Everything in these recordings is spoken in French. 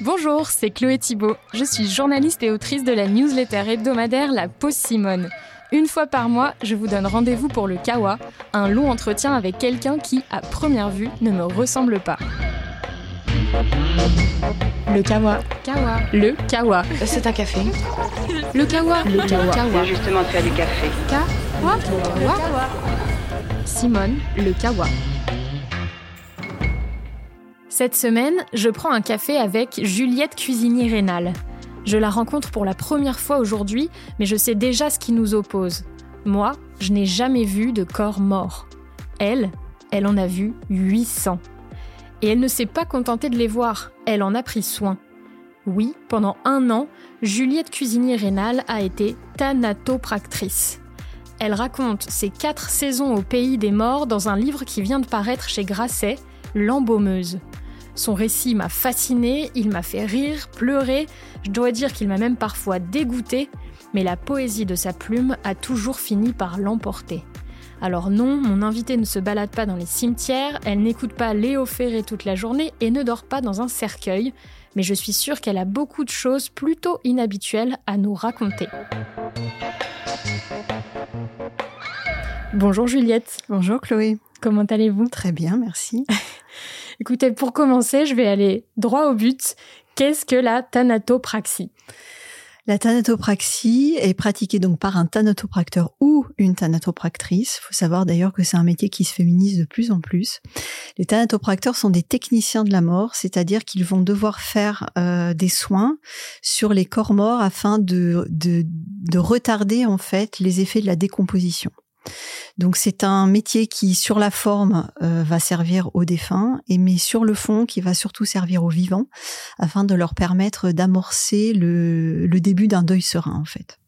Bonjour, c'est Chloé Thibault. Je suis journaliste et autrice de la newsletter hebdomadaire La Pause Simone. Une fois par mois, je vous donne rendez-vous pour le Kawa, un long entretien avec quelqu'un qui, à première vue, ne me ressemble pas. Le Kawa. Kawa. Le Kawa. C'est un café. Le Kawa. Le Kawa. Justement, tu as du café. Kawa. Kawa. Simone, le Kawa. Cette semaine, je prends un café avec Juliette Cuisinier Rénal. Je la rencontre pour la première fois aujourd'hui, mais je sais déjà ce qui nous oppose. Moi, je n'ai jamais vu de corps mort. Elle, elle en a vu 800. Et elle ne s'est pas contentée de les voir, elle en a pris soin. Oui, pendant un an, Juliette Cuisinier Rénal a été thanatopractrice. Elle raconte ses quatre saisons au pays des morts dans un livre qui vient de paraître chez Grasset, L'embaumeuse. Son récit m'a fasciné, il m'a fait rire, pleurer, je dois dire qu'il m'a même parfois dégoûté, mais la poésie de sa plume a toujours fini par l'emporter. Alors non, mon invitée ne se balade pas dans les cimetières, elle n'écoute pas Léo Ferré toute la journée et ne dort pas dans un cercueil, mais je suis sûre qu'elle a beaucoup de choses plutôt inhabituelles à nous raconter. Bonjour Juliette. Bonjour Chloé. Comment allez-vous? Très bien, merci. Écoutez, pour commencer, je vais aller droit au but. Qu'est-ce que la thanatopraxie? La thanatopraxie est pratiquée donc par un thanatopracteur ou une thanatopractrice. Il faut savoir d'ailleurs que c'est un métier qui se féminise de plus en plus. Les thanatopracteurs sont des techniciens de la mort, c'est-à-dire qu'ils vont devoir faire euh, des soins sur les corps morts afin de, de, de retarder en fait les effets de la décomposition. Donc c'est un métier qui, sur la forme, euh, va servir aux défunts, et mais sur le fond, qui va surtout servir aux vivants, afin de leur permettre d'amorcer le, le début d'un deuil serein, en fait.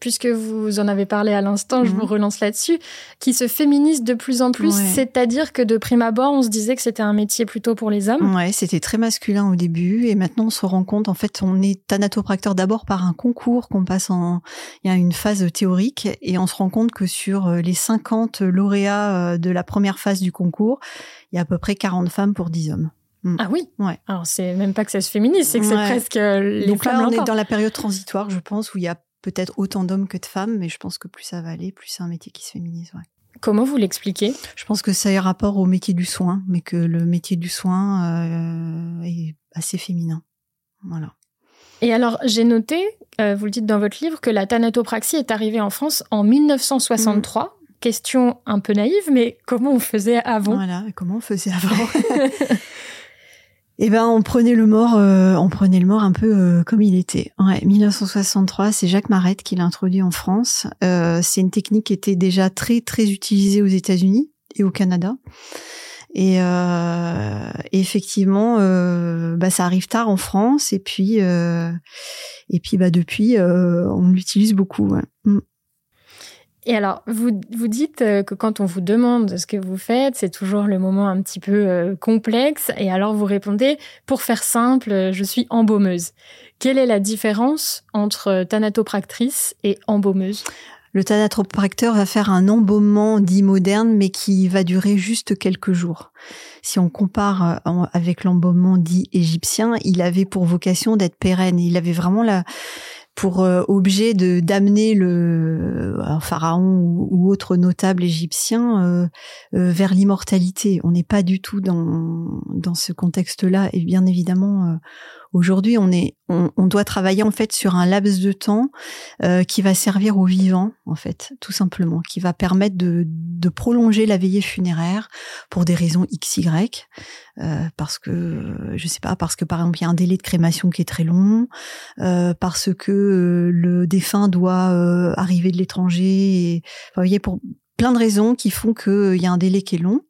Puisque vous en avez parlé à l'instant, je Mhm. vous relance là-dessus, qui se féminise de plus en plus, Ouais. c'est-à-dire que de prime abord, on se disait que c'était un métier plutôt pour les hommes. Ouais, c'était très masculin au début et maintenant on se rend compte, en fait, on est thanatopracteur d'abord par un concours qu'on passe en, il y a une phase théorique et on se rend compte que sur euh, les 50 lauréats euh, de la première phase du concours, il y a à peu près 40 femmes pour 10 hommes. Ah oui? Ouais. Alors c'est même pas que ça se féminise, c'est que c'est presque euh, les Donc femmes là, on est dans la période transitoire, je pense, où il y a peut-être autant d'hommes que de femmes, mais je pense que plus ça va aller, plus c'est un métier qui se féminise. Ouais. Comment vous l'expliquez? Je pense que ça a rapport au métier du soin, mais que le métier du soin euh, est assez féminin. Voilà. Et alors, j'ai noté, euh, vous le dites dans votre livre, que la thanatopraxie est arrivée en France en 1963. Question un peu naïve, mais comment on faisait avant? Voilà. Comment on faisait avant? Eh ben, on prenait le mort, euh, on prenait le mort un peu euh, comme il était. Ouais, 1963, c'est Jacques Marette qui l'a introduit en France. Euh, c'est une technique qui était déjà très très utilisée aux États-Unis et au Canada. Et, effectivement, bah, ça arrive tard en France. Et puis, et puis, bah, depuis, on l'utilise beaucoup. Mm. Et alors, vous, vous dites euh, que quand on vous demande ce que vous faites, c'est toujours le moment un petit peu euh, complexe. Et alors, vous répondez, pour faire simple, euh, je suis embaumeuse. Quelle est la différence entre thanatopractrice et embaumeuse? Le thanatopracteur va faire un embaumement dit moderne, mais qui va durer juste quelques jours. Si on compare avec l'embaumement dit égyptien, il avait pour vocation d'être pérenne. Il avait vraiment la pour euh, objet de d'amener le un pharaon ou, autre notable égyptien euh, euh, vers l'immortalité. On n'est pas du tout dans dans ce contexte-là. Et bien évidemment, aujourd'hui, on est on, on doit travailler en fait sur un laps de temps euh, qui va servir aux vivants, en fait, tout simplement, qui va permettre de, de prolonger la veillée funéraire pour des raisons XY, euh, parce que, euh, je sais pas, parce que par exemple, il y a un délai de crémation qui est très long, euh, parce que euh, le défunt doit euh, arriver de l'étranger, enfin, vous voyez, pour plein de raisons qui font qu'il y a un délai qui est long.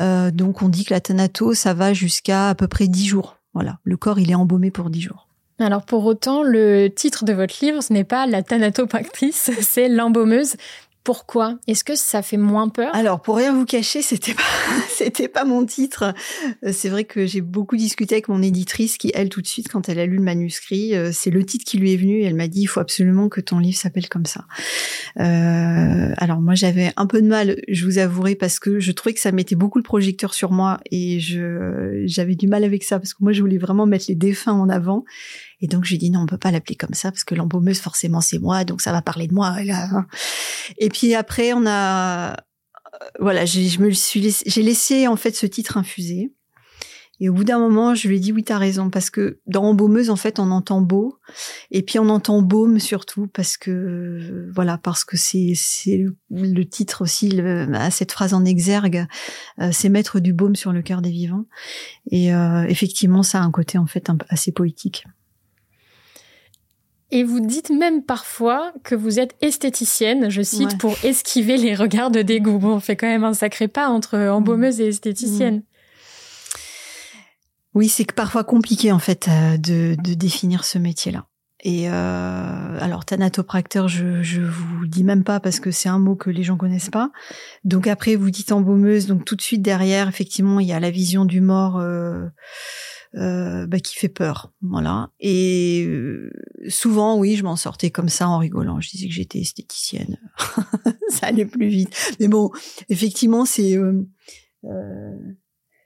Euh, donc, on dit que la thanato, ça va jusqu'à à peu près 10 jours. Voilà, le corps, il est embaumé pour 10 jours. Alors, pour autant, le titre de votre livre, ce n'est pas la thanatopractrice, c'est l'embaumeuse. Pourquoi? Est-ce que ça fait moins peur? Alors, pour rien vous cacher, c'était pas, c'était pas mon titre. Euh, c'est vrai que j'ai beaucoup discuté avec mon éditrice qui, elle, tout de suite, quand elle a lu le manuscrit, euh, c'est le titre qui lui est venu elle m'a dit, il faut absolument que ton livre s'appelle comme ça. Euh, alors, moi, j'avais un peu de mal, je vous avouerai, parce que je trouvais que ça mettait beaucoup le projecteur sur moi et je, j'avais du mal avec ça parce que moi, je voulais vraiment mettre les défunts en avant. Et donc, j'ai dit non, on peut pas l'appeler comme ça parce que l'embaumeuse, forcément, c'est moi, donc ça va parler de moi. Et puis après, on a, euh, voilà, je me suis, j'ai laissé en fait ce titre infuser. Et au bout d'un moment, je lui ai dit oui, t'as raison, parce que dans embaumeuse, en fait, on entend beau, et puis on entend baume surtout parce que voilà, parce que c'est c'est le titre aussi à cette phrase en exergue, euh, c'est mettre du baume sur le cœur des vivants. Et euh, effectivement, ça a un côté en fait assez poétique. Et vous dites même parfois que vous êtes esthéticienne, je cite, pour esquiver les regards de dégoût. Bon, on fait quand même un sacré pas entre embaumeuse et esthéticienne. Mm. Oui, c'est parfois compliqué en fait euh, de, de définir ce métier-là. Et euh, alors thanatopracteur, je je vous dis même pas parce que c'est un mot que les gens connaissent pas. Donc après vous dites embaumeuse, donc tout de suite derrière effectivement il y a la vision du mort. Euh, euh, bah, qui fait peur, voilà. Et euh, souvent, oui, je m'en sortais comme ça en rigolant. Je disais que j'étais esthéticienne, ça allait plus vite. Mais bon, effectivement, c'est euh, euh,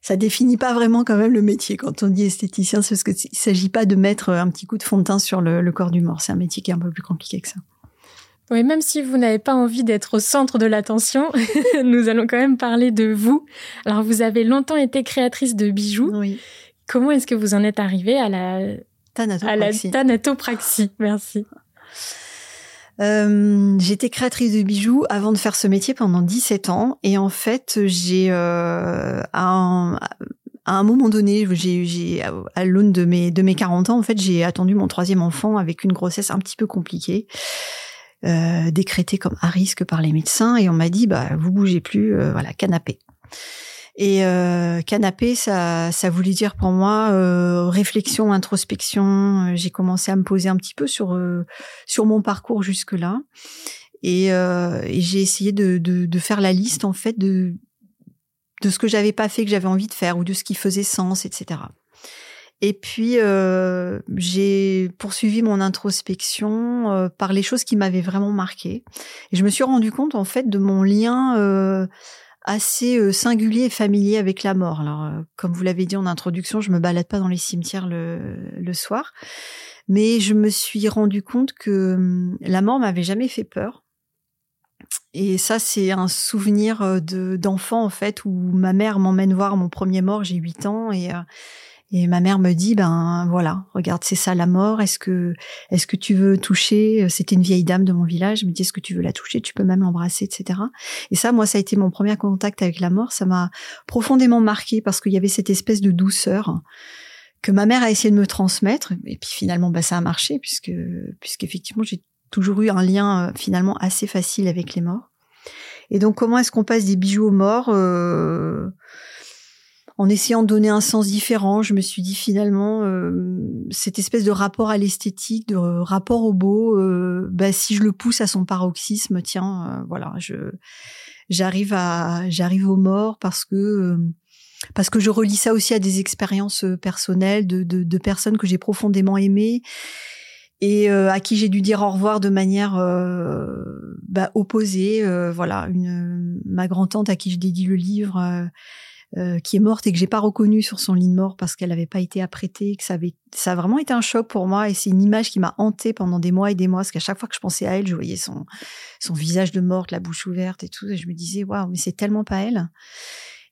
ça définit pas vraiment quand même le métier quand on dit esthéticien, c'est parce qu'il s'agit pas de mettre un petit coup de fond de teint sur le, le corps du mort. C'est un métier qui est un peu plus compliqué que ça. Oui, même si vous n'avez pas envie d'être au centre de l'attention, nous allons quand même parler de vous. Alors, vous avez longtemps été créatrice de bijoux. Oui. Comment est-ce que vous en êtes arrivé à la thanatopraxie, à la thanatopraxie. Merci. Euh, j'étais créatrice de bijoux avant de faire ce métier pendant 17 ans et en fait j'ai euh, à, un, à un moment donné j'ai à l'aune de mes de mes 40 ans en fait j'ai attendu mon troisième enfant avec une grossesse un petit peu compliquée euh, décrétée comme à risque par les médecins et on m'a dit bah vous bougez plus euh, voilà canapé et euh, canapé, ça, ça voulait dire pour moi euh, réflexion, introspection. J'ai commencé à me poser un petit peu sur euh, sur mon parcours jusque là, et, euh, et j'ai essayé de, de, de, faire la liste en fait de de ce que j'avais pas fait, que j'avais envie de faire, ou de ce qui faisait sens, etc. Et puis euh, j'ai poursuivi mon introspection euh, par les choses qui m'avaient vraiment marqué. Et je me suis rendu compte en fait de mon lien euh, assez euh, singulier et familier avec la mort. Alors, euh, comme vous l'avez dit en introduction, je me balade pas dans les cimetières le, soir, mais je me suis rendu compte que hum, la mort m'avait jamais fait peur. Et ça, c'est un souvenir euh, de d'enfant en fait où ma mère m'emmène voir mon premier mort. J'ai 8 ans et et ma mère me dit, ben voilà, regarde, c'est ça la mort. Est-ce que, est-ce que tu veux toucher? C'était une vieille dame de mon village. Elle me dit, est-ce que tu veux la toucher? Tu peux même l'embrasser, etc. Et ça, moi, ça a été mon premier contact avec la mort. Ça m'a profondément marqué parce qu'il y avait cette espèce de douceur que ma mère a essayé de me transmettre. Et puis finalement, bah, ça a marché puisque, puisqu'effectivement, j'ai toujours eu un lien euh, finalement assez facile avec les morts. Et donc, comment est-ce qu'on passe des bijoux aux morts euh en essayant de donner un sens différent, je me suis dit finalement euh, cette espèce de rapport à l'esthétique, de rapport au beau, euh, bah, si je le pousse à son paroxysme, tiens, euh, voilà, je j'arrive à j'arrive aux morts parce que parce que je relis ça aussi à des expériences personnelles de, de, personnes que j'ai profondément aimées et à qui j'ai dû dire au revoir de manière bah, opposée. voilà, ma grand tante à qui je dédie le livre euh, qui est morte et que j'ai pas reconnue sur son lit de mort parce qu'elle n'avait pas été apprêtée, que ça avait, ça a vraiment été un choc pour moi et c'est une image qui m'a hantée pendant des mois et des mois parce qu'à chaque fois que je pensais à elle, je voyais son, son visage de morte, la bouche ouverte et tout et je me disais waouh mais c'est tellement pas elle.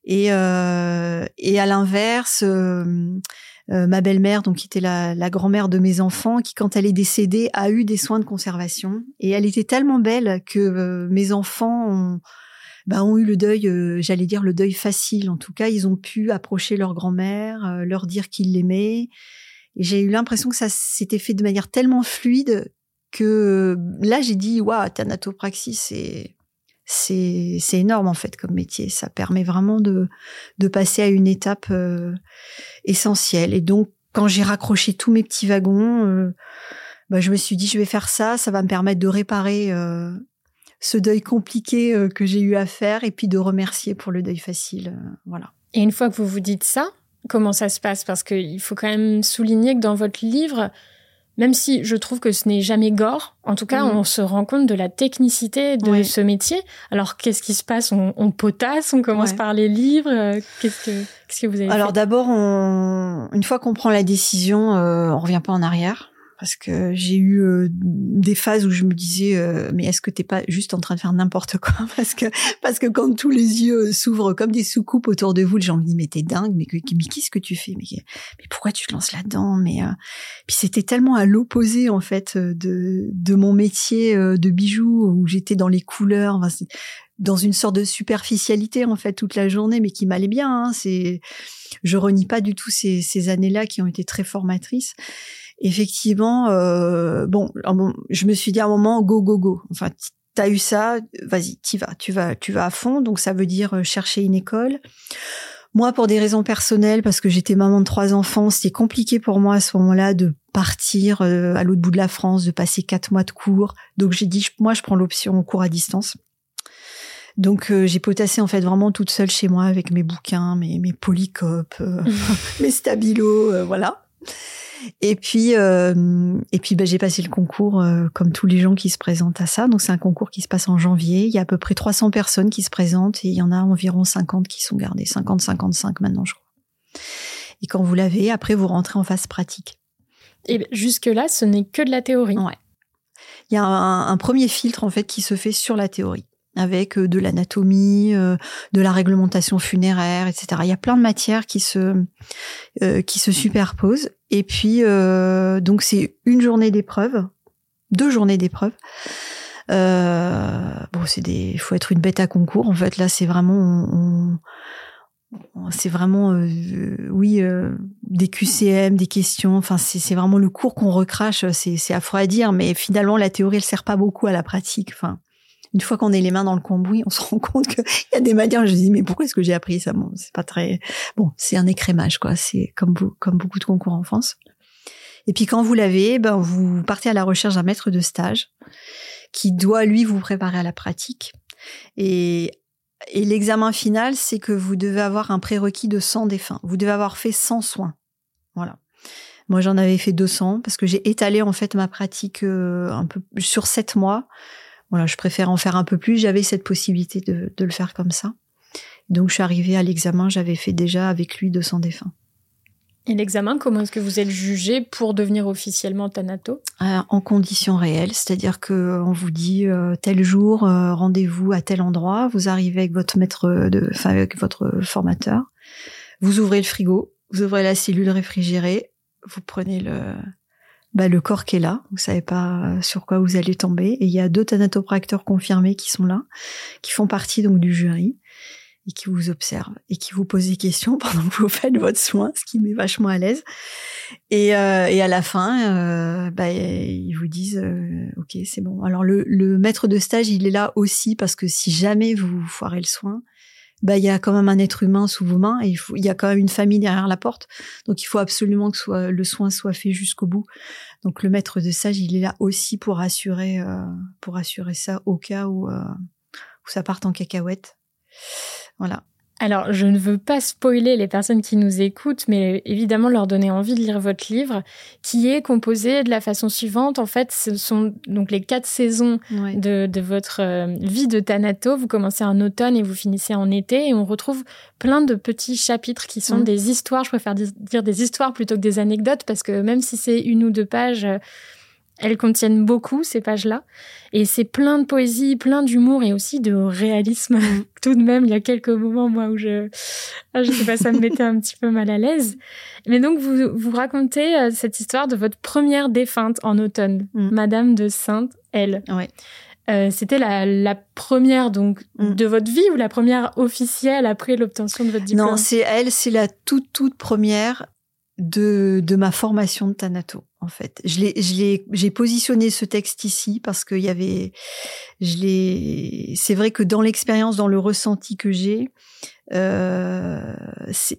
Et euh, et à l'inverse. Euh, ma belle-mère, donc qui était la, la grand-mère de mes enfants, qui quand elle est décédée a eu des soins de conservation et elle était tellement belle que mes enfants ont, bah, ont eu le deuil, euh, j'allais dire le deuil facile. En tout cas, ils ont pu approcher leur grand-mère, euh, leur dire qu'ils l'aimaient. Et j'ai eu l'impression que ça s'était fait de manière tellement fluide que euh, là, j'ai dit, waouh, thanatopraxie, c'est c'est c'est énorme en fait comme métier. Ça permet vraiment de de passer à une étape essentielle. Et donc, quand j'ai raccroché tous mes petits wagons, bah, je me suis dit, je vais faire ça. Ça va me permettre de réparer ce deuil compliqué euh, que j'ai eu à faire et puis de remercier pour le deuil facile. voilà. Et une fois que vous vous dites ça, comment ça se passe? Parce qu'il faut quand même souligner que dans votre livre, même si je trouve que ce n'est jamais gore, en tout cas, mhm. on se rend compte de la technicité de ce métier. Alors, qu'est-ce qui se passe? On, potasse, on commence par les livres. Qu'est-ce que, qu'est-ce que vous avez Alors, d'abord, une fois qu'on prend la décision, euh, on revient pas en arrière parce que j'ai eu euh, des phases où je me disais euh, mais est-ce que t'es pas juste en train de faire n'importe quoi? Parce que parce que quand tous les yeux s'ouvrent comme des soucoupes autour de vous les gens me disent mais t'es dingue mais, mais qu'est-ce que tu fais? Mais, pourquoi tu te lances là-dedans? Mais euh, puis c'était tellement à l'opposé en fait de de mon métier de bijoux où j'étais dans les couleurs. Dans une sorte de superficialité en fait toute la journée mais qui m'allait bien hein, c'est je renie pas du tout ces années-là qui ont été très formatrices effectivement, euh, bon, je me suis dit à un moment, go, go, go. Enfin, t'as eu ça, vas-y, t'y vas, tu vas, tu vas à fond. Donc ça veut dire euh, chercher une école. Moi, pour des raisons personnelles, parce que j'étais maman de trois enfants, c'était compliqué pour moi à ce moment-là de partir euh, à l'autre bout de la France, de passer quatre mois de cours. Donc j'ai dit, moi, je prends l'option cours à distance. Donc euh, j'ai potassé en fait vraiment toute seule chez moi avec mes bouquins, mes, mes polycopes, mes stabilos, voilà. Et puis, euh, et puis, bah, j'ai passé le concours euh, comme tous les gens qui se présentent à ça. Donc, c'est un concours qui se passe en janvier. Il y a à peu près 300 personnes qui se présentent et il y en a environ 50 qui sont gardées. 50, 55 maintenant, je crois. Et quand vous l'avez, après, vous rentrez en phase pratique. Et jusque-là, ce n'est que de la théorie. Ouais. Il y a un, premier filtre, en fait, qui se fait sur la théorie avec euh, de l'anatomie, de la réglementation funéraire, etc. Il y a plein de matières qui se qui se superposent et puis, euh, donc c'est une journée d'épreuve, deux journées d'épreuve. Euh, bon, c'est des, faut être une bête à concours. En fait, là, c'est vraiment, c'est vraiment, euh, oui, euh, des QCM, des questions. Enfin, c'est vraiment le cours qu'on recrache. C'est affreux à dire, mais finalement, la théorie, elle sert pas beaucoup à la pratique. Enfin, une fois qu'on est les mains dans le cambouis, on se rend compte qu'il y a des manières. Je dis mais pourquoi est-ce que j'ai appris ça? Bon, c'est pas très bon. C'est un écrémage quoi. C'est comme comme beaucoup de concours en France. Et puis quand vous l'avez, ben vous partez à la recherche d'un maître de stage qui doit lui vous préparer à la pratique. Et et l'examen final, c'est que vous devez avoir un prérequis de 100 défunts. Vous devez avoir fait 100 soins. Voilà. Moi, j'en avais fait 200 parce que j'ai étalé en fait ma pratique euh, un peu sur 7 mois voilà, je préfère en faire un peu plus. J'avais cette possibilité de, le faire comme ça. Donc, je suis arrivée à l'examen, j'avais fait déjà avec lui 200 défunts. Et l'examen, comment est-ce que vous êtes jugé pour devenir officiellement Thanato euh, En conditions réelles, c'est-à-dire que on vous dit euh, tel jour, euh, rendez-vous à tel endroit, vous arrivez avec votre maître de, enfin avec votre formateur, vous ouvrez le frigo, vous ouvrez la cellule réfrigérée, vous prenez le, bah, le corps qui est là. Vous savez pas euh, sur quoi vous allez tomber. Et il y a deux thanatopracteurs confirmés qui sont là, qui font partie donc du jury et qui vous observent et qui vous posent des questions pendant que vous faites votre soin, ce qui met vachement à l'aise. Et, euh, et à la fin, euh, bah, ils vous disent euh, ok c'est bon. Alors le, le maître de stage il est là aussi parce que si jamais vous foirez le soin, bah il y a quand même un être humain sous vos mains et il, faut, il y a quand même une famille derrière la porte. Donc il faut absolument que soit, le soin soit fait jusqu'au bout. Donc le maître de sage, il est là aussi pour assurer euh, pour assurer ça au cas où, euh, où ça parte en cacahuète. Voilà. Alors, je ne veux pas spoiler les personnes qui nous écoutent, mais évidemment leur donner envie de lire votre livre, qui est composé de la façon suivante. En fait, ce sont donc les quatre saisons de, de, votre euh, vie de Thanato. Vous commencez en automne et vous finissez en été, et on retrouve plein de petits chapitres qui sont des histoires. Je préfère dire des histoires plutôt que des anecdotes, parce que même si c'est une ou deux pages elles contiennent beaucoup, ces pages-là. Et c'est plein de poésie, plein d'humour et aussi de réalisme. Mm. Tout de même, il y a quelques moments, moi, où je, ah, je sais pas, ça me mettait un petit peu mal à l'aise. Mais donc, vous, vous racontez euh, cette histoire de votre première défunte en automne, mm. Madame de Sainte, elle. Ouais. Euh, c'était la, la, première donc mm. de votre vie ou la première officielle après l'obtention de votre diplôme? Non, c'est elle, c'est la toute toute première de, de ma formation de Thanato en fait. Je j'ai positionné ce texte ici parce qu'il y avait, je l'ai. C'est vrai que dans l'expérience, dans le ressenti que j'ai, euh,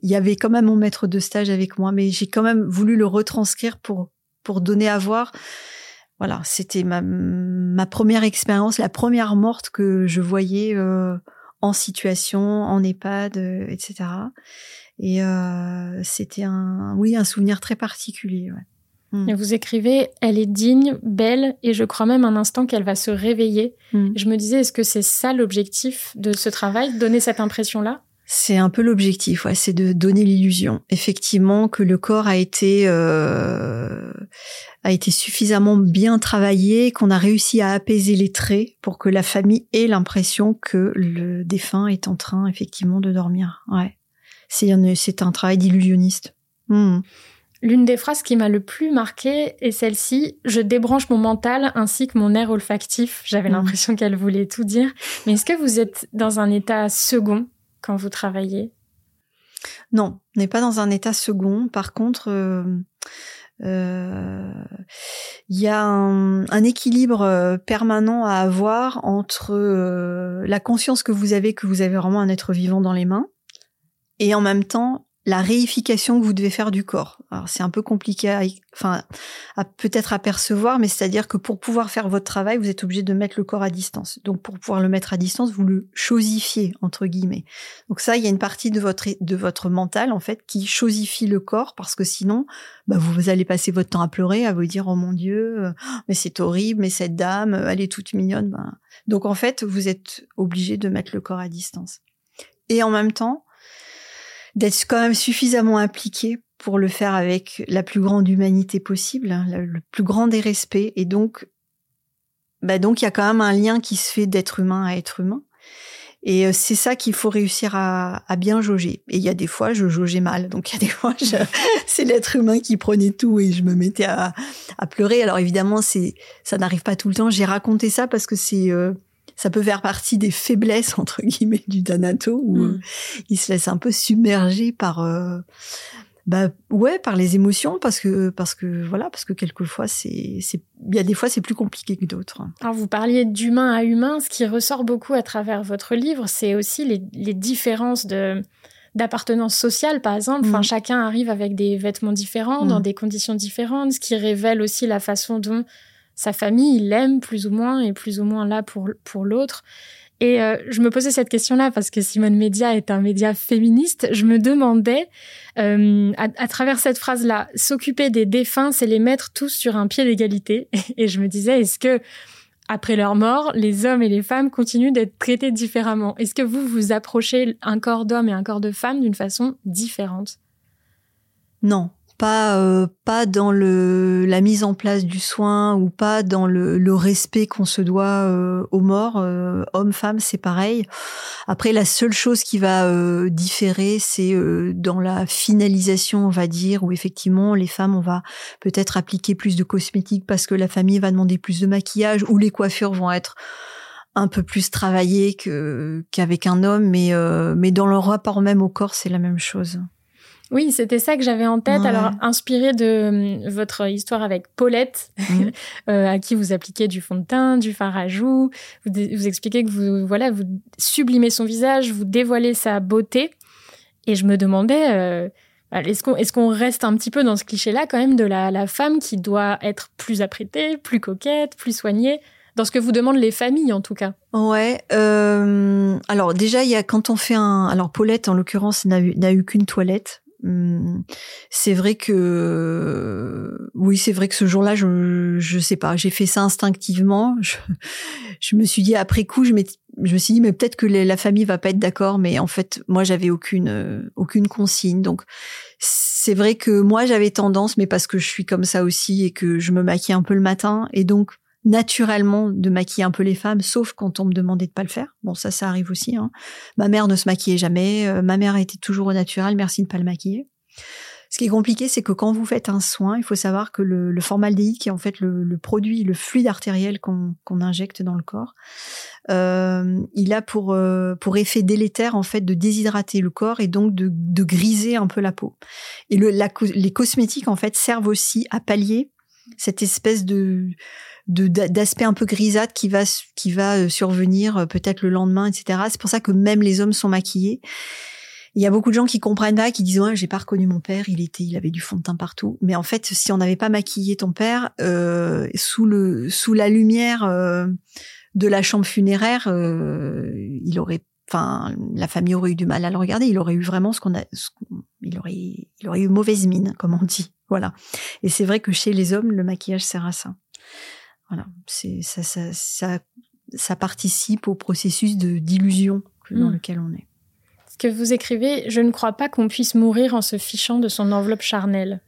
il y avait quand même mon maître de stage avec moi, mais j'ai quand même voulu le retranscrire pour pour donner à voir voilà, c'était ma, ma première expérience, la première morte que je voyais euh, en situation, en EHPAD, euh, etc. Et euh, c'était un, oui, un souvenir très particulier. Ouais. Mm. Et vous écrivez, elle est digne, belle, et je crois même un instant qu'elle va se réveiller. Mm. Je me disais, est-ce que c'est ça l'objectif de ce travail, donner cette impression-là? C'est un peu l'objectif, ouais, c'est de donner l'illusion, effectivement, que le corps a été euh, a été suffisamment bien travaillé, qu'on a réussi à apaiser les traits pour que la famille ait l'impression que le défunt est en train effectivement de dormir. Ouais, c'est c'est un travail d'illusionniste. Hmm. L'une des phrases qui m'a le plus marqué est celle-ci Je débranche mon mental ainsi que mon air olfactif. J'avais hmm. l'impression qu'elle voulait tout dire. Mais est-ce que vous êtes dans un état second quand vous travaillez? Non, on n'est pas dans un état second. Par contre, euh, euh, il y a un, équilibre euh, permanent à avoir entre la conscience que vous avez que vous avez vraiment un être vivant dans les mains et en même temps la réification que vous devez faire du corps. Alors c'est un peu compliqué à, enfin, à peut-être apercevoir, mais c'est-à-dire que pour pouvoir faire votre travail, vous êtes obligé de mettre le corps à distance. Donc pour pouvoir le mettre à distance, vous le chosifiez entre guillemets. Donc ça, il y a une partie de votre de votre mental en fait qui chosifie le corps parce que sinon, bah, vous allez passer votre temps à pleurer, à vous dire oh mon Dieu, euh, mais c'est horrible, mais cette dame, elle est toute mignonne. Ben... Donc en fait, vous êtes obligé de mettre le corps à distance. Et en même temps, d'être quand même suffisamment impliqué pour le faire avec la plus grande humanité possible, hein, le plus grand des respects. Et donc, bah donc il y a quand même un lien qui se fait d'être humain à être humain. Et euh, c'est ça qu'il faut réussir à, à, bien jauger. Et il y a des fois, je jaugeais mal. Donc il y a des fois, c'est l'être humain qui prenait tout et je me mettais à, à pleurer. Alors évidemment, c'est ça n'arrive pas tout le temps. J'ai raconté ça parce que c'est euh, ça peut faire partie des faiblesses entre guillemets du Danato où mm. euh, il se laisse un peu submerger par euh, bah ouais par les émotions parce que parce que voilà parce que quelquefois c'est c'est il y a des fois c'est plus compliqué que d'autres. Alors vous parliez d'humain à humain, ce qui ressort beaucoup à travers votre livre, c'est aussi les, les différences de d'appartenance sociale, par exemple. Enfin, mm. chacun arrive avec des vêtements différents, dans mm. des conditions différentes, ce qui révèle aussi la façon dont sa famille, il l'aime plus ou moins et plus ou moins là pour, pour l'autre. Et euh, je me posais cette question-là parce que Simone Média est un média féministe. Je me demandais, euh, à, travers cette phrase-là, s'occuper des défunts, c'est les mettre tous sur un pied d'égalité. Et je me disais, est-ce que après leur mort, les hommes et les femmes continuent d'être traités différemment? Est-ce que vous vous approchez un corps d'homme et un corps de femme d'une façon différente? Non, pas euh, pas dans le la mise en place du soin ou pas dans le, le respect qu'on se doit euh, aux morts euh, hommes femmes c'est pareil. Après la seule chose qui va euh, différer c'est dans la finalisation on va dire où effectivement les femmes on va peut-être appliquer plus de cosmétiques parce que la famille va demander plus de maquillage ou les coiffures vont être un peu plus travaillées que qu'avec un homme mais mais dans le rapport même au corps c'est la même chose oui, c'était ça que j'avais en tête. Alors, inspiré de euh, votre histoire avec Paulette, mhm. euh, à qui vous appliquez du fond de teint, du fard à joues, vous, vous expliquez que vous, voilà, vous sublimez son visage, vous dévoilez sa beauté. Et je me demandais, euh, est-ce qu'on est qu'on reste un petit peu dans ce cliché-là quand même de la, la femme qui doit être plus apprêtée, plus coquette, plus soignée dans ce que vous demandent les familles en tout cas? Ouais. Euh, alors déjà, il y a quand on fait un. Alors Paulette, en l'occurrence, n'a eu, eu qu'une toilette. Hum, c'est vrai que oui, c'est vrai que ce jour-là, je je sais pas, j'ai fait ça instinctivement. Je, je me suis dit après coup, je, je me suis dit mais peut-être que la famille va pas être d'accord, mais en fait, moi j'avais aucune aucune consigne. Donc c'est vrai que moi j'avais tendance, mais parce que je suis comme ça aussi et que je me maquille un peu le matin, et donc naturellement de maquiller un peu les femmes, sauf quand on me demandait de pas le faire. Bon, ça, ça arrive aussi. Hein. Ma mère ne se maquillait jamais. Euh, ma mère était toujours au naturel. Merci de pas le maquiller. Ce qui est compliqué, c'est que quand vous faites un soin, il faut savoir que le, le formaldéhyde, qui est en fait le, produit, le fluide artériel qu'on injecte dans le corps, euh, il a pour euh, pour effet délétère en fait de déshydrater le corps et donc de, de griser un peu la peau. Et le, la, les cosmétiques en fait servent aussi à pallier cette espèce de d'aspect un peu grisâtre qui va qui va euh, survenir euh, peut-être le lendemain, etc. C'est pour ça que même les hommes sont maquillés. Il y a beaucoup de gens qui comprennent pas, qui disent ouais, j'ai pas reconnu mon père, il était, il avait du fond de teint partout. Mais en fait, si on n'avait pas maquillé ton père euh, sous le sous la lumière euh, de la chambre funéraire, euh, il aurait, enfin, la famille aurait eu du mal à le regarder. Il aurait eu vraiment ce qu'on a, il aurait, il aurait eu mauvaise mine, comme on dit. Voilà. Et c'est vrai que chez les hommes, le maquillage sert à ça. Voilà, c'est ça, ça, ça, ça participe au processus de d'illusion dans Mm. lequel on est. Ce que vous écrivez, je ne crois pas qu'on puisse mourir en se fichant de son enveloppe charnelle.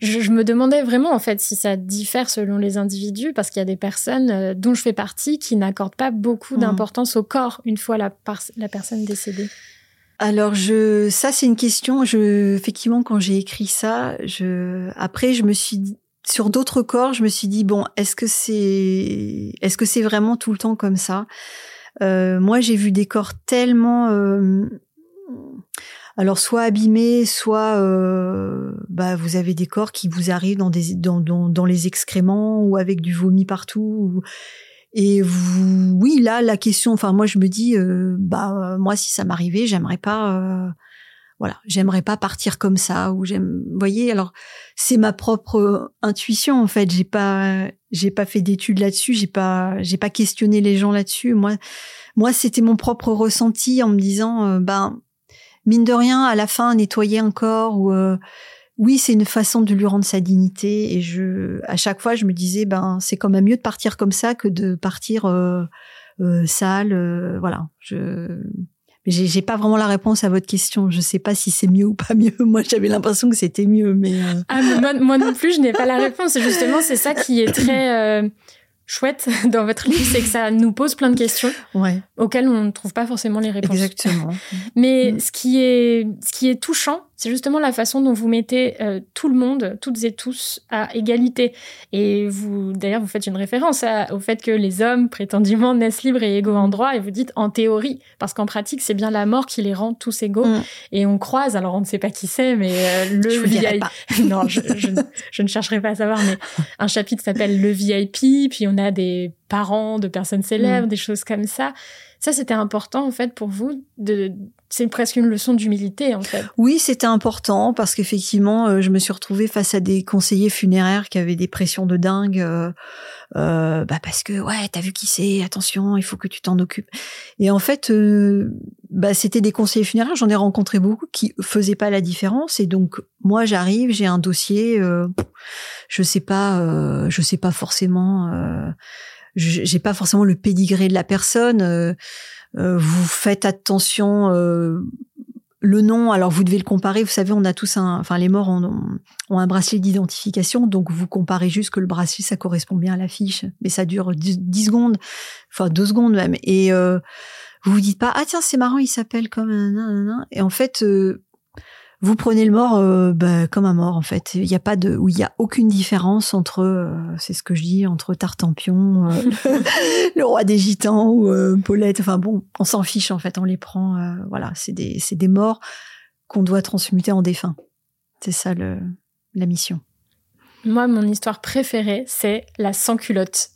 Je, je me demandais vraiment en fait si ça diffère selon les individus parce qu'il y a des personnes euh, dont je fais partie qui n'accordent pas beaucoup Mm. d'importance au corps une fois la, personne décédée. Alors je, ça c'est une question. Je, effectivement, quand j'ai écrit ça, je, après je me suis dit- sur d'autres corps, je me suis dit bon, est-ce que c'est, est-ce que c'est vraiment tout le temps comme ça? Euh, Moi, j'ai vu des corps tellement, euh, alors soit abîmés, soit, euh, bah vous avez des corps qui vous arrivent dans des, dans, les excréments ou avec du vomi partout. ou- et vous, oui, là, la question, enfin, moi, je me dis, bah, moi, si ça m'arrivait, j'aimerais pas, voilà, j'aimerais pas partir comme ça, ou j'aime, vous voyez, alors, c'est ma propre euh, intuition, en fait, j'ai pas, j'ai pas fait d'études là-dessus, j'ai pas, j'ai pas questionné les gens là-dessus, moi, moi, c'était mon propre ressenti en me disant, euh, ben, mine de rien, à la fin, nettoyer un corps ou, euh, oui, c'est une façon de lui rendre sa dignité. Et je, à chaque fois, je me disais, ben, c'est quand même mieux de partir comme ça que de partir euh, euh, sale. voilà. Je, j'ai, j'ai pas vraiment la réponse à votre question. Je sais pas si c'est mieux ou pas mieux. Moi, j'avais l'impression que c'était mieux, mais euh, Ah, mais moi, moi non plus, je n'ai pas la réponse. Et justement, c'est ça qui est très euh, chouette dans votre livre, c'est que ça nous pose plein de questions ouais, auxquelles on ne trouve pas forcément les réponses. exactement. Mais Mm. ce qui est ce qui est touchant, c'est justement la façon dont vous mettez euh, tout le monde, toutes et tous, à égalité. Et vous, d'ailleurs, vous faites une référence à- au fait que les hommes prétendument naissent libres et égaux en droit, et vous dites en théorie, parce qu'en pratique, c'est bien la mort qui les rend tous égaux. Mm. Et on croise, alors on ne sait pas qui c'est, mais euh, le Je VIP. pas. non, je, je ne chercherai pas à savoir, mais un chapitre s'appelle le VIP, puis on a des parents de personnes célèbres, Mm. des choses comme ça. Ça, c'était important en fait pour vous. De, c'est presque une leçon d'humilité en fait. Oui, c'était important parce qu'effectivement, euh, je me suis retrouvée face à des conseillers funéraires qui avaient des pressions de dingue. euh, euh, bah parce que ouais, t'as vu qui c'est Attention, il faut que tu t'en occupes. Et en fait, euh, bah c'était des conseillers funéraires. J'en ai rencontré beaucoup qui faisaient pas la différence. Et donc moi, j'arrive, j'ai un dossier. euh, je sais pas, je sais pas forcément. J'ai pas forcément le pédigré de la personne. Euh, vous faites attention. euh, le nom, alors vous devez le comparer. Vous savez, on a tous un, enfin les morts ont, un bracelet d'identification, donc vous comparez juste que le bracelet ça correspond bien à l'affiche, mais ça dure 10, 10 secondes, enfin deux secondes même, et euh, vous vous dites pas ah tiens c'est marrant il s'appelle comme et en fait euh, vous prenez le mort euh, bah, comme un mort en fait. Il n'y a pas de, où il y a aucune différence entre, euh, c'est ce que je dis, entre Tartampion, euh, le roi des gitans ou Paulette. Enfin bon, on s'en fiche en fait, on les prend. voilà, c'est des, c'est des morts qu'on doit transmuter en défunts. C'est ça le, la mission. Moi, mon histoire préférée, c'est la sans-culotte.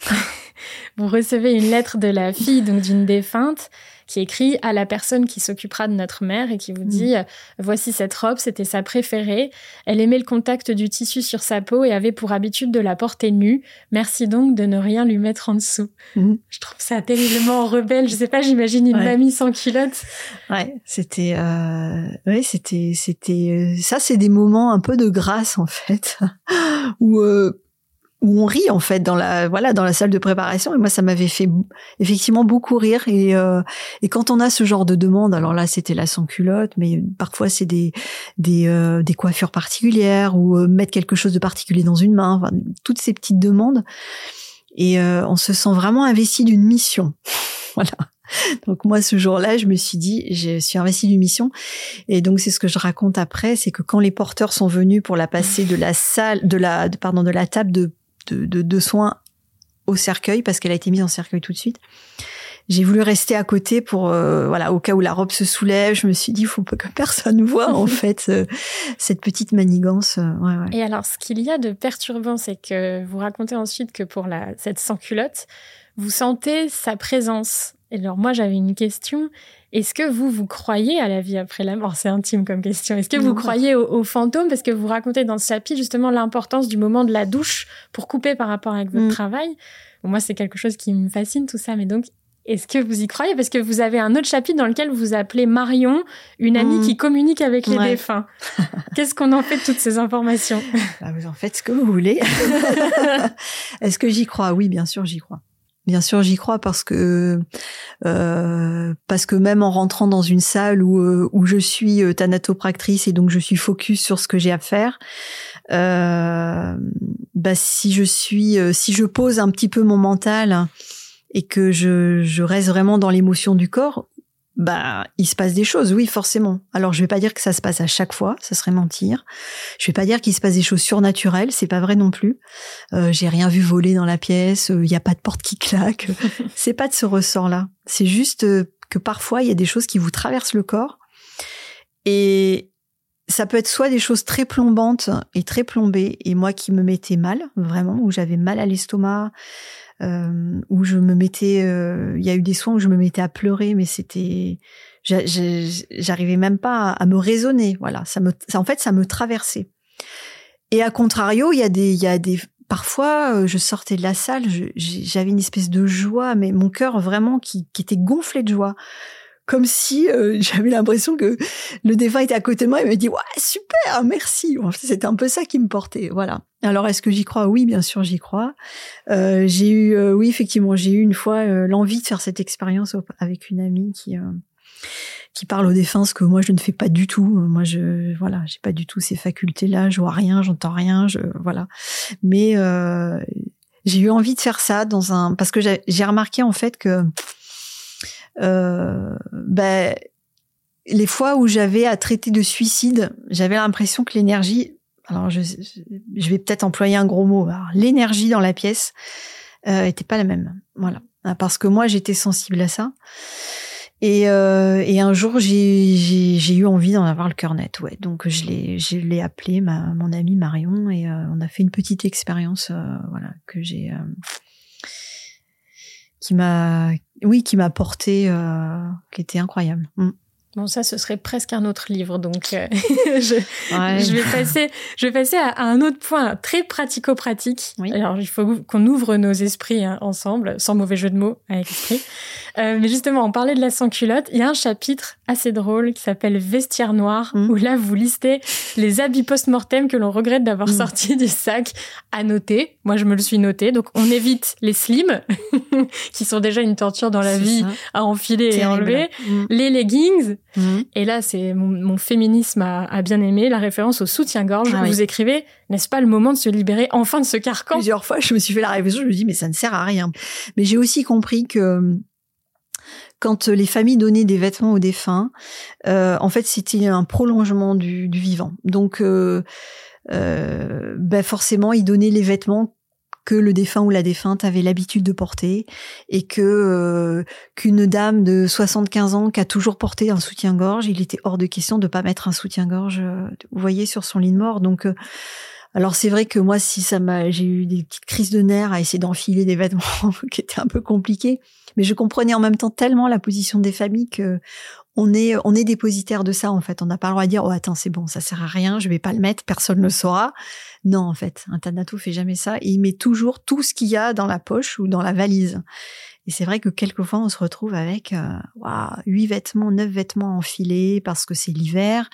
vous recevez une lettre de la fille donc d'une défunte qui écrit à la personne qui s'occupera de notre mère et qui vous dit euh, voici cette robe, c'était sa préférée. Elle aimait le contact du tissu sur sa peau et avait pour habitude de la porter nue. Merci donc de ne rien lui mettre en dessous. Mhm. Je trouve ça terriblement rebelle. Je sais pas, j'imagine une Ouais. mamie sans culotte. Ouais, c'était, euh, ouais, c'était, c'était, euh, ça, c'est des moments un peu de grâce en fait, où euh, où on rit en fait dans la, voilà, dans la salle de préparation. Et moi, ça m'avait fait effectivement beaucoup rire. Et euh, et quand on a ce genre de demande, alors là, c'était la sans culotte, mais parfois c'est des des euh, des coiffures particulières ou euh, mettre quelque chose de particulier dans une main. Enfin, toutes ces petites demandes. Et euh, on se sent vraiment investi d'une mission. voilà. Donc moi, ce jour-là, je me suis dit, je suis investie d'une mission. Et donc c'est ce que je raconte après, c'est que quand les porteurs sont venus pour la passer de la salle, de la, pardon, de la table de de, de, de soins au cercueil, parce qu'elle a été mise en cercueil tout de suite. J'ai voulu rester à côté pour euh, voilà au cas où la robe se soulève. Je me suis dit, il faut pas que personne voit en fait euh, cette petite manigance. euh, ouais, ouais. Et alors, ce qu'il y a de perturbant, c'est que vous racontez ensuite que pour la, cette sans-culotte, vous sentez sa présence. Et alors, moi, j'avais une question. Est-ce que vous, vous croyez à la vie après la mort? C'est intime comme question. Est-ce que vous croyez aux, fantômes Parce que vous racontez dans ce chapitre justement l'importance du moment de la douche pour couper par rapport avec votre mm. travail. moi, c'est quelque chose qui me fascine tout ça. Mais donc, est-ce que vous y croyez? Parce que vous avez un autre chapitre dans lequel vous appelez Marion, une amie mm. qui communique avec les défunts. Qu'est-ce qu'on en fait de toutes ces informations? Bah, Vous en faites ce que vous voulez. Est-ce que j'y crois? Oui, bien sûr, j'y crois. Bien sûr, j'y crois parce que euh, parce que même en rentrant dans une salle où euh, où je suis euh, thanatopractrice et donc je suis focus sur ce que j'ai à faire, bah si je suis si je pose un petit peu mon mental et que je je reste vraiment dans l'émotion du corps, bah il se passe des choses, oui forcément. Alors je vais pas dire que ça se passe à chaque fois, ça serait mentir. Je vais pas dire qu'il se passe des choses surnaturelles, c'est pas vrai non plus. Euh, j'ai rien vu voler dans la pièce, il euh, y a pas de porte qui claque. c'est pas de ce ressort-là. C'est juste euh, que parfois il y a des choses qui vous traversent le corps et ça peut être soit des choses très plombantes et très plombées et moi qui me mettais mal vraiment où j'avais mal à l'estomac où je me mettais, euh, il y a eu des soins où je me mettais à pleurer, mais c'était, j'arrivais même pas à, me raisonner. Voilà, ça me, ça, en fait, ça me traversait. Et à contrario, il y a des, il y a des, parfois, euh, je sortais de la salle, j'avais une espèce de joie, mais mon cœur vraiment qui était gonflé de joie comme si euh, j'avais l'impression que le défunt était à côté de moi et me dit ouais super merci. C'était un peu ça qui me portait voilà. Alors est-ce que j'y crois? Oui bien sûr j'y crois. Euh, j'ai eu euh, oui effectivement j'ai eu une fois l'envie de faire cette expérience avec une amie qui qui parle au défunt ce que moi je ne fais pas du tout. Moi je voilà j'ai pas du tout ces facultés là je vois rien j'entends rien je voilà. Mais j'ai eu envie de faire ça dans un parce que j'ai remarqué en fait que ben, les fois où j'avais à traiter de suicide, j'avais l'impression que l'énergie, alors je, vais peut-être employer un gros mot, l'énergie dans la pièce euh, était pas la même. Voilà, parce que moi j'étais sensible à ça. Et, euh, et un jour, j'ai eu envie d'en avoir le cœur net, ouais. Donc je l'ai, appelé ma, mon amie Marion et euh, on a fait une petite expérience, euh, voilà, que j'ai, euh, qui m'a, oui, qui m'a porté, euh, qui était incroyable. Mm. Bon, ça, ce serait presque un autre livre, donc euh, je, je, vais passer, je vais passer à, un autre point très pratico-pratique. Alors, il faut qu'on ouvre nos esprits hein, ensemble, sans mauvais jeu de mots avec esprit. Euh, mais justement, on parlait de la sans-culotte. Il y a un chapitre assez drôle qui s'appelle Vestiaire noir, mm. où là, vous listez les habits post-mortem que l'on regrette d'avoir mm. sortis du sac à noter. Moi, je me le suis noté. Donc, on évite les slims, qui sont déjà une torture dans la vie à enfiler et enlever. Mm. Les leggings, Mhm. Et là, c'est mon, féminisme a, bien aimé la référence au soutien-gorge. Ah vous écrivez, n'est-ce pas le moment de se libérer enfin de ce carcan? Plusieurs fois, je me suis fait la réflexion, je me dis, mais ça ne sert à rien. Mais j'ai aussi compris que quand les familles donnaient des vêtements aux défunts, euh, en fait, c'était un prolongement du, vivant. Donc, euh, euh, ben forcément, ils donnaient les vêtements que le défunt ou la défunte avait l'habitude de porter et que euh, qu'une dame de 75 ans qui a toujours porté un soutien-gorge, il était hors de question de pas mettre un soutien-gorge, vous voyez, sur son lit de mort. Donc alors c'est vrai que moi, si ça m'a, j'ai eu des petites crises de nerfs à essayer d'enfiler des vêtements qui étaient un peu compliqués, mais je comprenais en même temps tellement la position des familles que on est on est dépositaire de ça en fait. On n'a pas le droit de dire oh attends c'est bon ça sert à rien, je vais pas le mettre, personne ne le saura. Non en fait, un Tanato fait jamais ça. il met toujours tout ce qu'il y a dans la poche ou dans la valise. Et c'est vrai que quelquefois on se retrouve avec euh, huit vêtements, neuf vêtements enfilés parce que c'est l'hiver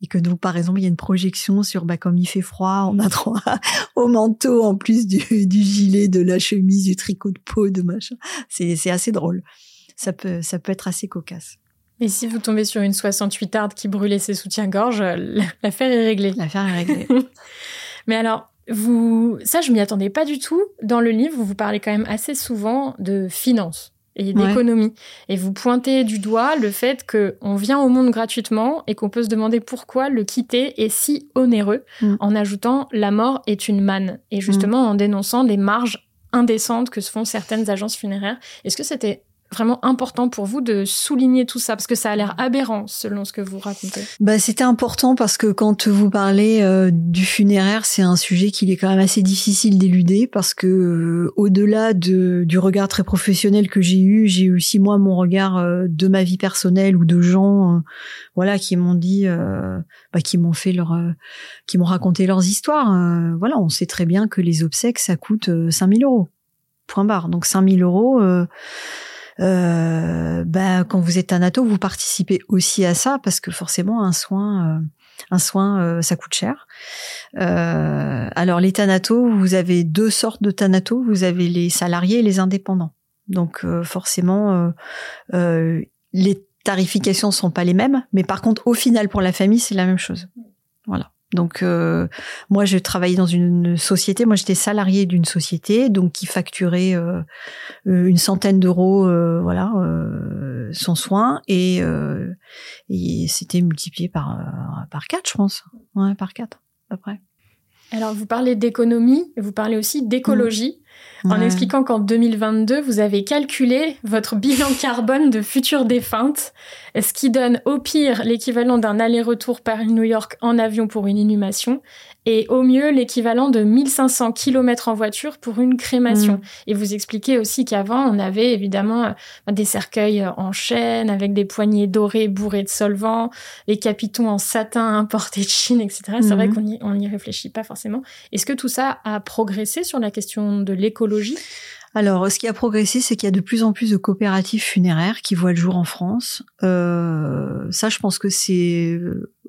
et que donc par exemple il y a une projection sur bah comme il fait froid, on a droit au manteau en plus du, du gilet, de la chemise, du tricot de peau, de machin. C'est c'est assez drôle. Ça peut ça peut être assez cocasse. Et si vous tombez sur une 68 arde qui brûlait ses soutiens-gorge, l'affaire est réglée. L'affaire est réglée. Mais alors, vous, ça, je m'y attendais pas du tout. Dans le livre, vous parlez quand même assez souvent de finances et d'économie. Et vous pointez du doigt le fait qu'on vient au monde gratuitement et qu'on peut se demander pourquoi le quitter est si onéreux mm. en ajoutant la mort est une manne et justement mm. en dénonçant les marges indécentes que se font certaines agences funéraires. Est-ce que c'était vraiment important pour vous de souligner tout ça parce que ça a l'air aberrant selon ce que vous racontez. Bah c'était important parce que quand vous parlez euh, du funéraire, c'est un sujet qu'il est quand même assez difficile d'éluder parce que euh, au-delà de, du regard très professionnel que j'ai eu, j'ai aussi moi mon regard euh, de ma vie personnelle ou de gens voilà qui m'ont dit bah, qui m'ont fait leur qui m'ont raconté leurs histoires. voilà, on sait très bien que les obsèques ça coûte 5000 euros. Point barre. Donc 5000 euros euh, ben, quand vous êtes anato, vous participez aussi à ça parce que forcément un soin, euh, un soin, euh, ça coûte cher. Alors les thanatos, vous avez deux sortes de thanatos. Vous avez les salariés et les indépendants. Donc forcément, les tarifications sont pas les mêmes, mais par contre au final pour la famille c'est la même chose. Voilà. Donc euh, moi, je travaillais dans une société. Moi, j'étais salarié d'une société, donc qui facturait euh, euh, une centaine d'euros, voilà, son soin, et, et c'était multiplié par par quatre, je pense, ouais, par quatre, à peu près. Alors, vous parlez d'économie, vous parlez aussi d'écologie, mmh. En expliquant qu'en 2022, vous avez calculé votre bilan carbone de futures défuntes, ce qui donne au pire l'équivalent d'un aller-retour Paris-New York en avion pour une inhumation, et au mieux l'équivalent de 1500 km en voiture pour une crémation. Mm. Et vous expliquez aussi qu'avant, on avait évidemment euh, des cercueils euh, en chêne avec des poignées dorées bourrées de solvant, les capitons en satin importés de Chine, etc. C'est vrai mm. qu'on n'y réfléchit pas forcément. Est-ce que tout ça a progressé sur la question de l'écologie alors, ce qui a progressé, c'est qu'il y a de plus en plus de coopératives funéraires qui voient le jour en France. Euh, ça, je pense que c'est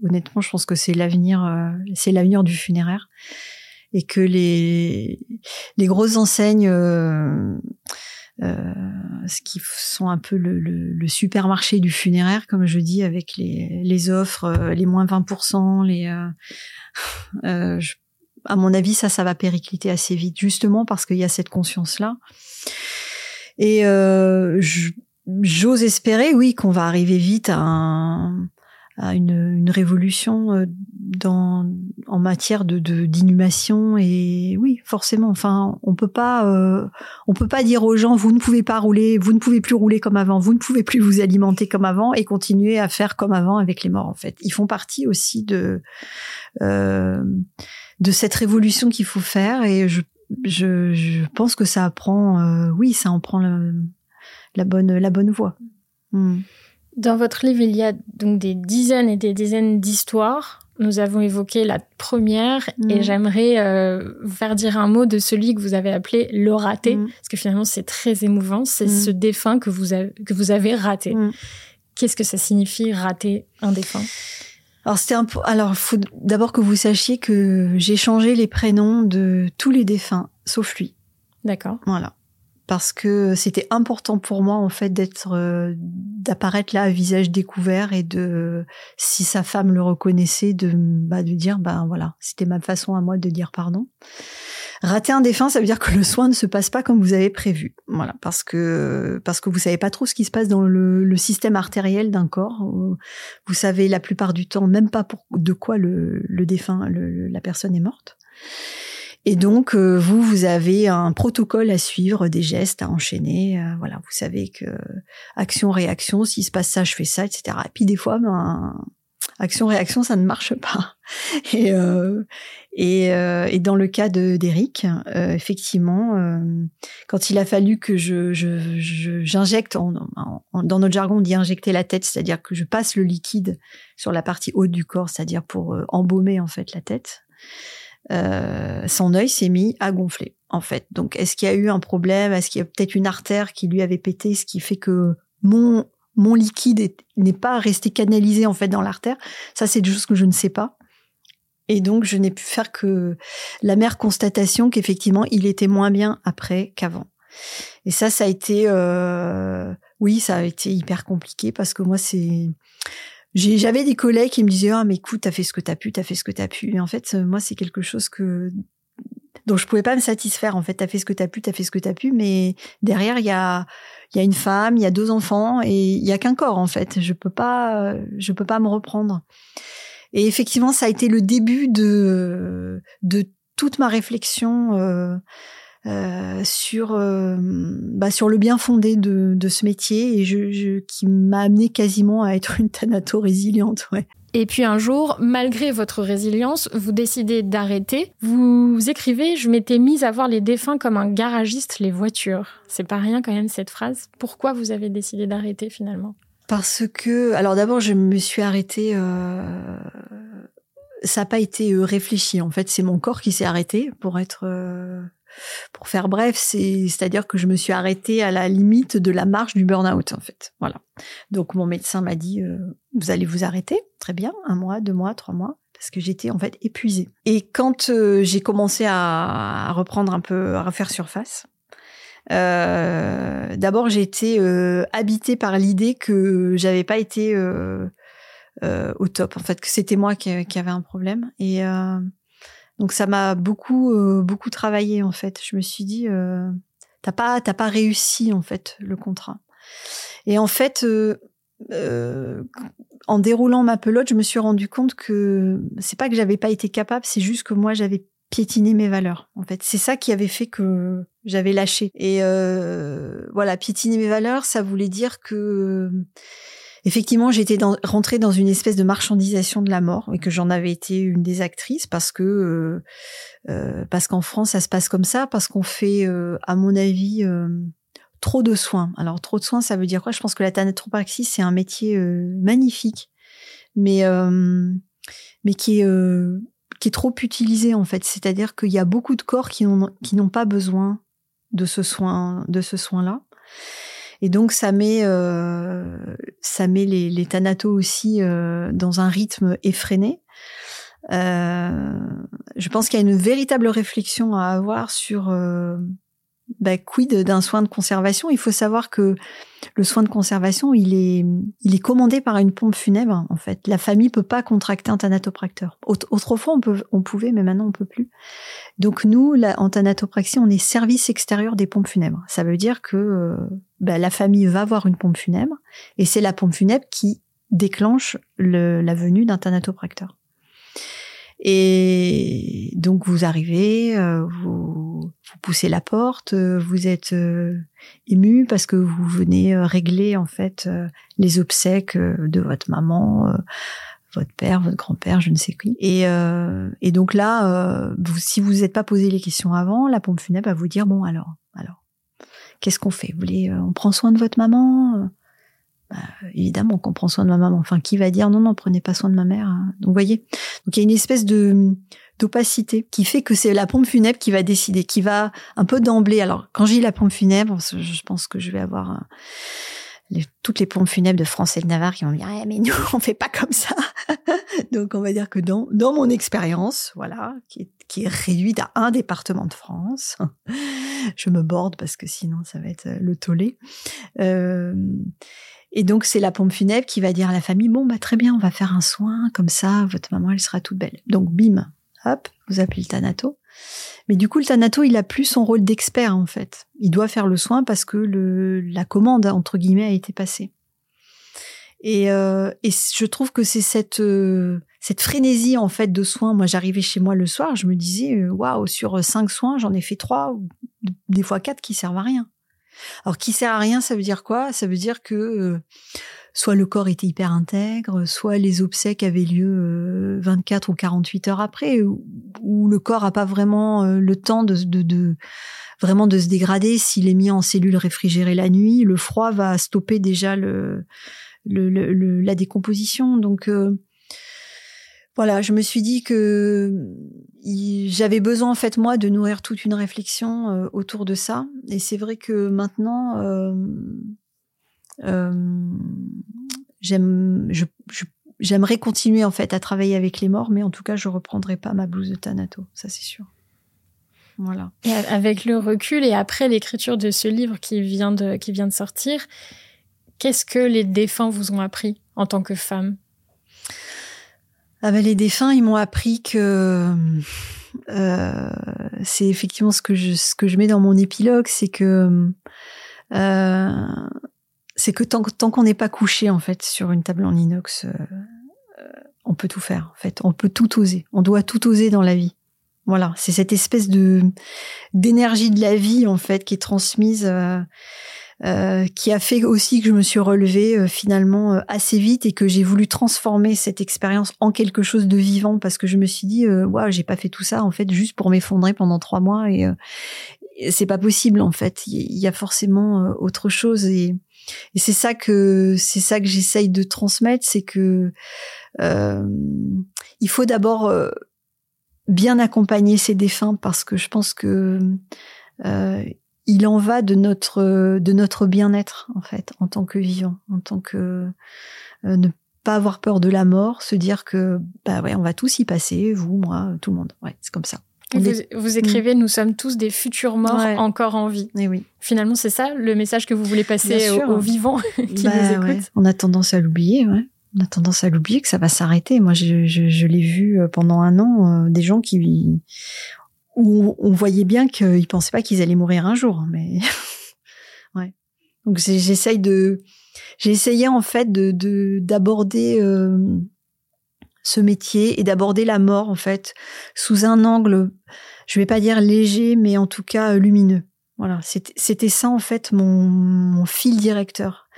honnêtement, je pense que c'est l'avenir, euh, c'est l'avenir du funéraire, et que les les grosses enseignes, euh, euh, ce qui sont un peu le, supermarché du funéraire, comme je dis, avec les les offres, les moins 20%, les à mon avis, ça, ça va péricliter assez vite, justement parce qu'il y a cette conscience-là. Et j'ose espérer, oui, qu'on va arriver vite à un, à une, une révolution euh, dans en matière de d'inhumation et oui forcément enfin on peut pas euh, on peut pas dire aux gens vous ne pouvez pas rouler vous ne pouvez plus rouler comme avant vous ne pouvez plus vous alimenter comme avant et continuer à faire comme avant avec les morts en fait ils font partie aussi de euh, de cette révolution qu'il faut faire et je, je, je pense que ça apprend euh, oui ça en prend la bonne la bonne voie hmm. Dans votre livre, il y a donc des dizaines et des dizaines d'histoires. Nous avons évoqué la première et mm. j'aimerais euh, vous faire dire un mot de celui que vous avez appelé le raté, mm. parce que finalement c'est très émouvant. C'est ce défunt que vous avez, que vous avez raté. Qu'est-ce que ça signifie rater un défunt? Alors c'était un alors faut d'abord que vous sachiez que j'ai changé les prénoms de tous les défunts sauf lui. D'accord. Voilà parce que c'était important pour moi en fait d'être euh, d'apparaître là à visage découvert et de si sa femme le reconnaissait de bah de dire ben voilà c'était ma façon à moi de dire pardon rater un défunt ça veut dire que le soin ne se passe pas comme vous avez prévu voilà parce que parce que vous savez pas trop ce qui se passe dans le, le système artériel d'un corps vous savez la plupart du temps même pas pour de quoi le, le défunt le, la personne est morte et donc, euh, vous, vous avez un protocole à suivre, des gestes à enchaîner. Euh, voilà, vous savez que action-réaction, s'il se passe ça, je fais ça, etc. Et puis des fois, ben, action-réaction, ça ne marche pas. Et, euh, et, et, dans le cas de d'Eric, effectivement, quand il a fallu que je, j'injecte, dans notre jargon, on dit injecter la tête, c'est-à-dire que je passe le liquide sur la partie haute du corps, c'est-à-dire pour embaumer en fait la tête. Euh, son œil s'est mis à gonfler en fait. Donc est-ce qu'il y a eu un problème? Est-ce qu'il y a peut-être une artère qui lui avait pété, ce qui fait que mon mon liquide n'est pas resté canalisé en fait dans l'artère Ça c'est des choses que je ne sais pas. Et donc je n'ai pu faire que la mère constatation qu'effectivement il était moins bien après qu'avant. Et ça, ça a été, euh, oui, ça a été hyper compliqué parce que moi c'est j'avais des collègues qui me disaient ah mais écoute t'as fait ce que t'as pu t'as fait ce que t'as pu et en fait moi c'est quelque chose que dont je pouvais pas me satisfaire en fait t'as fait ce que t'as pu t'as fait ce que t'as pu mais derrière il y a il y a une femme il y a deux enfants et il y a qu'un corps en fait je peux pas je peux pas me reprendre et effectivement ça a été le début de de toute ma réflexion euh, euh, sur euh, bah, sur le bien fondé de, de ce métier et je, je qui m'a amené quasiment à être une thanato résiliente. Ouais. Et puis un jour, malgré votre résilience, vous décidez d'arrêter. Vous écrivez Je m'étais mise à voir les défunts comme un garagiste les voitures. C'est pas rien quand même cette phrase. Pourquoi vous avez décidé d'arrêter finalement? Parce que, alors d'abord, je me suis arrêtée. Euh, ça n'a pas été euh, réfléchi. En fait, c'est mon corps qui s'est arrêté pour être. Euh, pour faire bref, c'est c'est-à-dire que je me suis arrêtée à la limite de la marche du burn-out en fait. Voilà. Donc mon médecin m'a dit euh, vous allez vous arrêter, très bien, un mois, deux mois, trois mois, parce que j'étais en fait épuisée. Et quand euh, j'ai commencé à, à, reprendre un peu, à refaire surface, euh, d'abord j'ai été euh, habitée par l'idée que j'avais pas été euh, au top, en fait, que c'était moi qui, qui, avait un problème et donc ça m'a beaucoup beaucoup travaillé en fait. Je me suis dit t'as pas t'as pas réussi en fait le contrat. Et en fait, euh, euh, en déroulant ma pelote, je me suis rendu compte que c'est pas que j'avais pas été capable, c'est juste que moi j'avais piétiné mes valeurs. En fait, c'est ça qui avait fait que j'avais lâché. Et euh, voilà, piétiner mes valeurs, ça voulait dire que effectivement, j'étais rentrée dans une espèce de marchandisation de la mort et que j'en avais été une des actrices parce que euh, euh, parce qu'en France, ça se passe comme ça, parce qu'on fait, euh, à mon avis, trop de soins. Alors trop de soins, ça veut dire quoi? Je pense que la thanatopraxie c'est un métier euh, magnifique, mais euh, mais qui est euh, qui est trop utilisé en fait. C'est-à-dire qu'il y a beaucoup de corps qui n'ont qui n'ont pas besoin de ce soin de ce soin là. Et donc ça met ça met les, les thanatos aussi dans un rythme effréné. je pense qu'il y a une véritable réflexion à avoir sur bah, quid d'un soin de conservation? Il faut savoir que le soin de conservation, il est, il est commandé par une pompe funèbre. En fait, la famille peut pas contracter un thanatopracteur. Autrefois, on, peut, on pouvait, mais maintenant on peut plus. Donc nous, la, en thanatopraxie, on est service extérieur des pompes funèbres. Ça veut dire que euh, bah, la famille va voir une pompe funèbre, et c'est la pompe funèbre qui déclenche le, la venue d'un thanatopracteur. Et donc vous arrivez, euh, vous, vous, poussez la porte, euh, vous êtes euh, ému parce que vous venez régler en fait les obsèques de votre maman, votre père, votre grand-père, je ne sais qui. Et, et donc là, vous, si vous n'êtes pas posé les questions avant, la pompe funèbre va vous dire bon alors, alors, qu'est-ce qu'on fait? Vous voulez, on prend soin de votre maman? Bah, évidemment qu'on prend soin de ma maman. Enfin, qui va dire non, non, prenez pas soin de ma mère. Hein. Donc, vous voyez. Donc, il y a une espèce de d'opacité qui fait que c'est la pompe funèbre qui va décider, qui va un peu d'emblée. Alors, quand j'ai la pompe funèbre, je pense que je vais avoir toutes les pompes funèbres de France et de Navarre qui vont me dire eh, mais nous on fait pas comme ça. Donc, on va dire que dans dans mon expérience, voilà, qui est, qui est réduite à un département de France, je me borde parce que sinon ça va être le tollé. Euh, et donc, c'est la pompe funèbre qui va dire à la famille, bon, bah, très bien, on va faire un soin, comme ça, votre maman, elle sera toute belle. Donc, bim, hop, vous appelez le Thanato. Mais du coup, le Thanato, il a plus son rôle d'expert, en fait. Il doit faire le soin parce que le, la commande, entre guillemets, a été passée. Et, euh, et je trouve que c'est cette, euh, cette frénésie, en fait, de soins. Moi, j'arrivais chez moi le soir, je me disais, euh, waouh, sur cinq soins, j'en ai fait trois, des fois quatre qui servent à rien. Alors qui sert à rien, ça veut dire quoi? Ça veut dire que euh, soit le corps était hyper intègre, soit les obsèques avaient lieu 24 euh, ou 48 heures après, ou, le corps a pas vraiment euh, le temps de, vraiment de se dégrader. S'il est mis en cellule réfrigérée la nuit, le froid va stopper déjà la décomposition. Donc voilà, je me suis dit que j'avais besoin en fait moi de nourrir toute une réflexion euh, autour de ça. Et c'est vrai que maintenant, euh, euh, j'aime, j'aimerais continuer en fait à travailler avec les morts, mais en tout cas, je reprendrai pas ma blouse de Thanato, ça c'est sûr. Voilà. Et avec le recul et après l'écriture de ce livre qui vient de qui vient de sortir, qu'est-ce que les défunts vous ont appris en tant que femme? Ah ben, les défunts, ils m'ont appris que euh, c'est effectivement ce que je ce que je mets dans mon épilogue, c'est que euh, c'est que tant, tant qu'on n'est pas couché en fait sur une table en inox, euh, on peut tout faire en fait, on peut tout oser, on doit tout oser dans la vie. Voilà, c'est cette espèce de d'énergie de la vie en fait qui est transmise, euh, euh, qui a fait aussi que je me suis relevée euh, finalement assez vite et que j'ai voulu transformer cette expérience en quelque chose de vivant parce que je me suis dit, waouh, j'ai pas fait tout ça en fait juste pour m'effondrer pendant trois mois et, c'est pas possible en fait. Il y a forcément autre chose et, et c'est ça que c'est ça que j'essaye de transmettre, c'est que il faut d'abord bien accompagner ses défunts parce que je pense que euh, il en va de notre de notre bien-être en fait en tant que vivant, en tant que euh, ne pas avoir peur de la mort, se dire que bah ouais on va tous y passer, vous, moi, tout le monde. Ouais, c'est comme ça. Vous, écrivez, nous sommes tous des futurs morts encore en vie. Et eh oui. Finalement, c'est ça le message que vous voulez passer aux, vivants qui bah nous écoutent? On a tendance à l'oublier, ouais on a tendance à l'oublier que ça va s'arrêter. Moi, je, je, je l'ai vu euh, pendant un an, euh, des gens qui où on voyait bien qu'ils pensaient pas qu'ils allaient mourir un jour, mais ouais. Donc j'essaye de, en fait de d'aborder euh, ce métier et d'aborder la mort en fait sous un angle, je vais pas dire léger, mais en tout cas lumineux. Voilà, c'était ça en fait mon, mon fil directeur.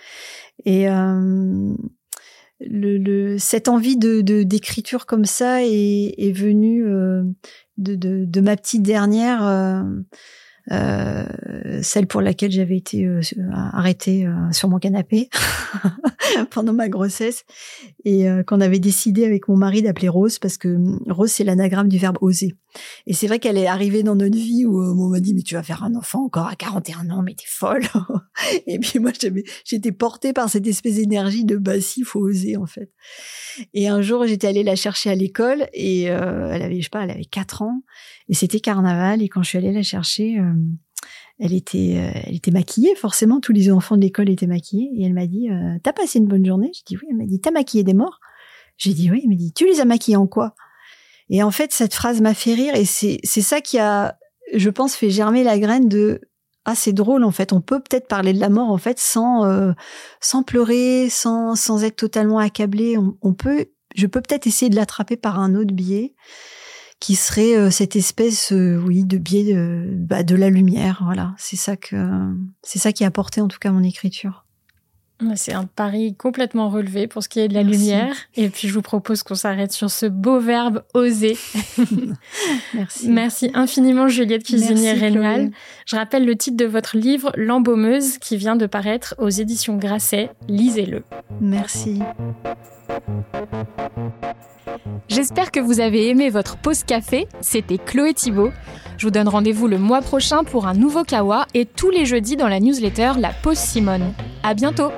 Et euh, cette envie de d'écriture comme ça est, venue euh, de, ma petite dernière euh, celle pour laquelle j'avais été euh, arrêtée euh, sur mon canapé pendant ma grossesse et qu'on avait décidé avec mon mari d'appeler Rose parce que hum, Rose c'est l'anagramme du verbe oser. Et c'est vrai qu'elle est arrivée dans notre vie où on m'a dit mais tu vas faire un enfant encore à 41 ans mais t'es folle. et puis moi j'étais portée par cette espèce d'énergie de bah si faut oser en fait. Et un jour j'étais allée la chercher à l'école et elle avait je sais pas elle avait 4 ans et c'était carnaval. Et quand je suis allée la chercher, euh, elle était, euh, elle était maquillée. Forcément, tous les enfants de l'école étaient maquillés. Et elle m'a dit, euh, t'as passé une bonne journée? J'ai dit oui. Elle m'a dit, t'as maquillé des morts? J'ai dit oui. Elle m'a dit, tu les as maquillés en quoi? Et en fait, cette phrase m'a fait rire. Et c'est, c'est ça qui a, je pense, fait germer la graine de ah c'est drôle en fait on peut peut-être parler de la mort en fait sans sans pleurer sans sans être totalement accablé on, on peut je peux peut-être essayer de l'attraper par un autre biais qui serait euh, cette espèce, euh, oui, de biais de, bah, de la lumière. Voilà, c'est ça que c'est ça qui a apporté en tout cas mon écriture. C'est un pari complètement relevé pour ce qui est de la lumière. Et puis, je vous propose qu'on s'arrête sur ce beau verbe oser. Merci. Merci infiniment, Juliette Cuisinier-Rénal. Je rappelle le titre de votre livre, L'embaumeuse, qui vient de paraître aux éditions Grasset. Lisez-le. Merci. J'espère que vous avez aimé votre pause café. C'était Chloé Thibault. Je vous donne rendez-vous le mois prochain pour un nouveau Kawa et tous les jeudis dans la newsletter La Pause Simone. À bientôt!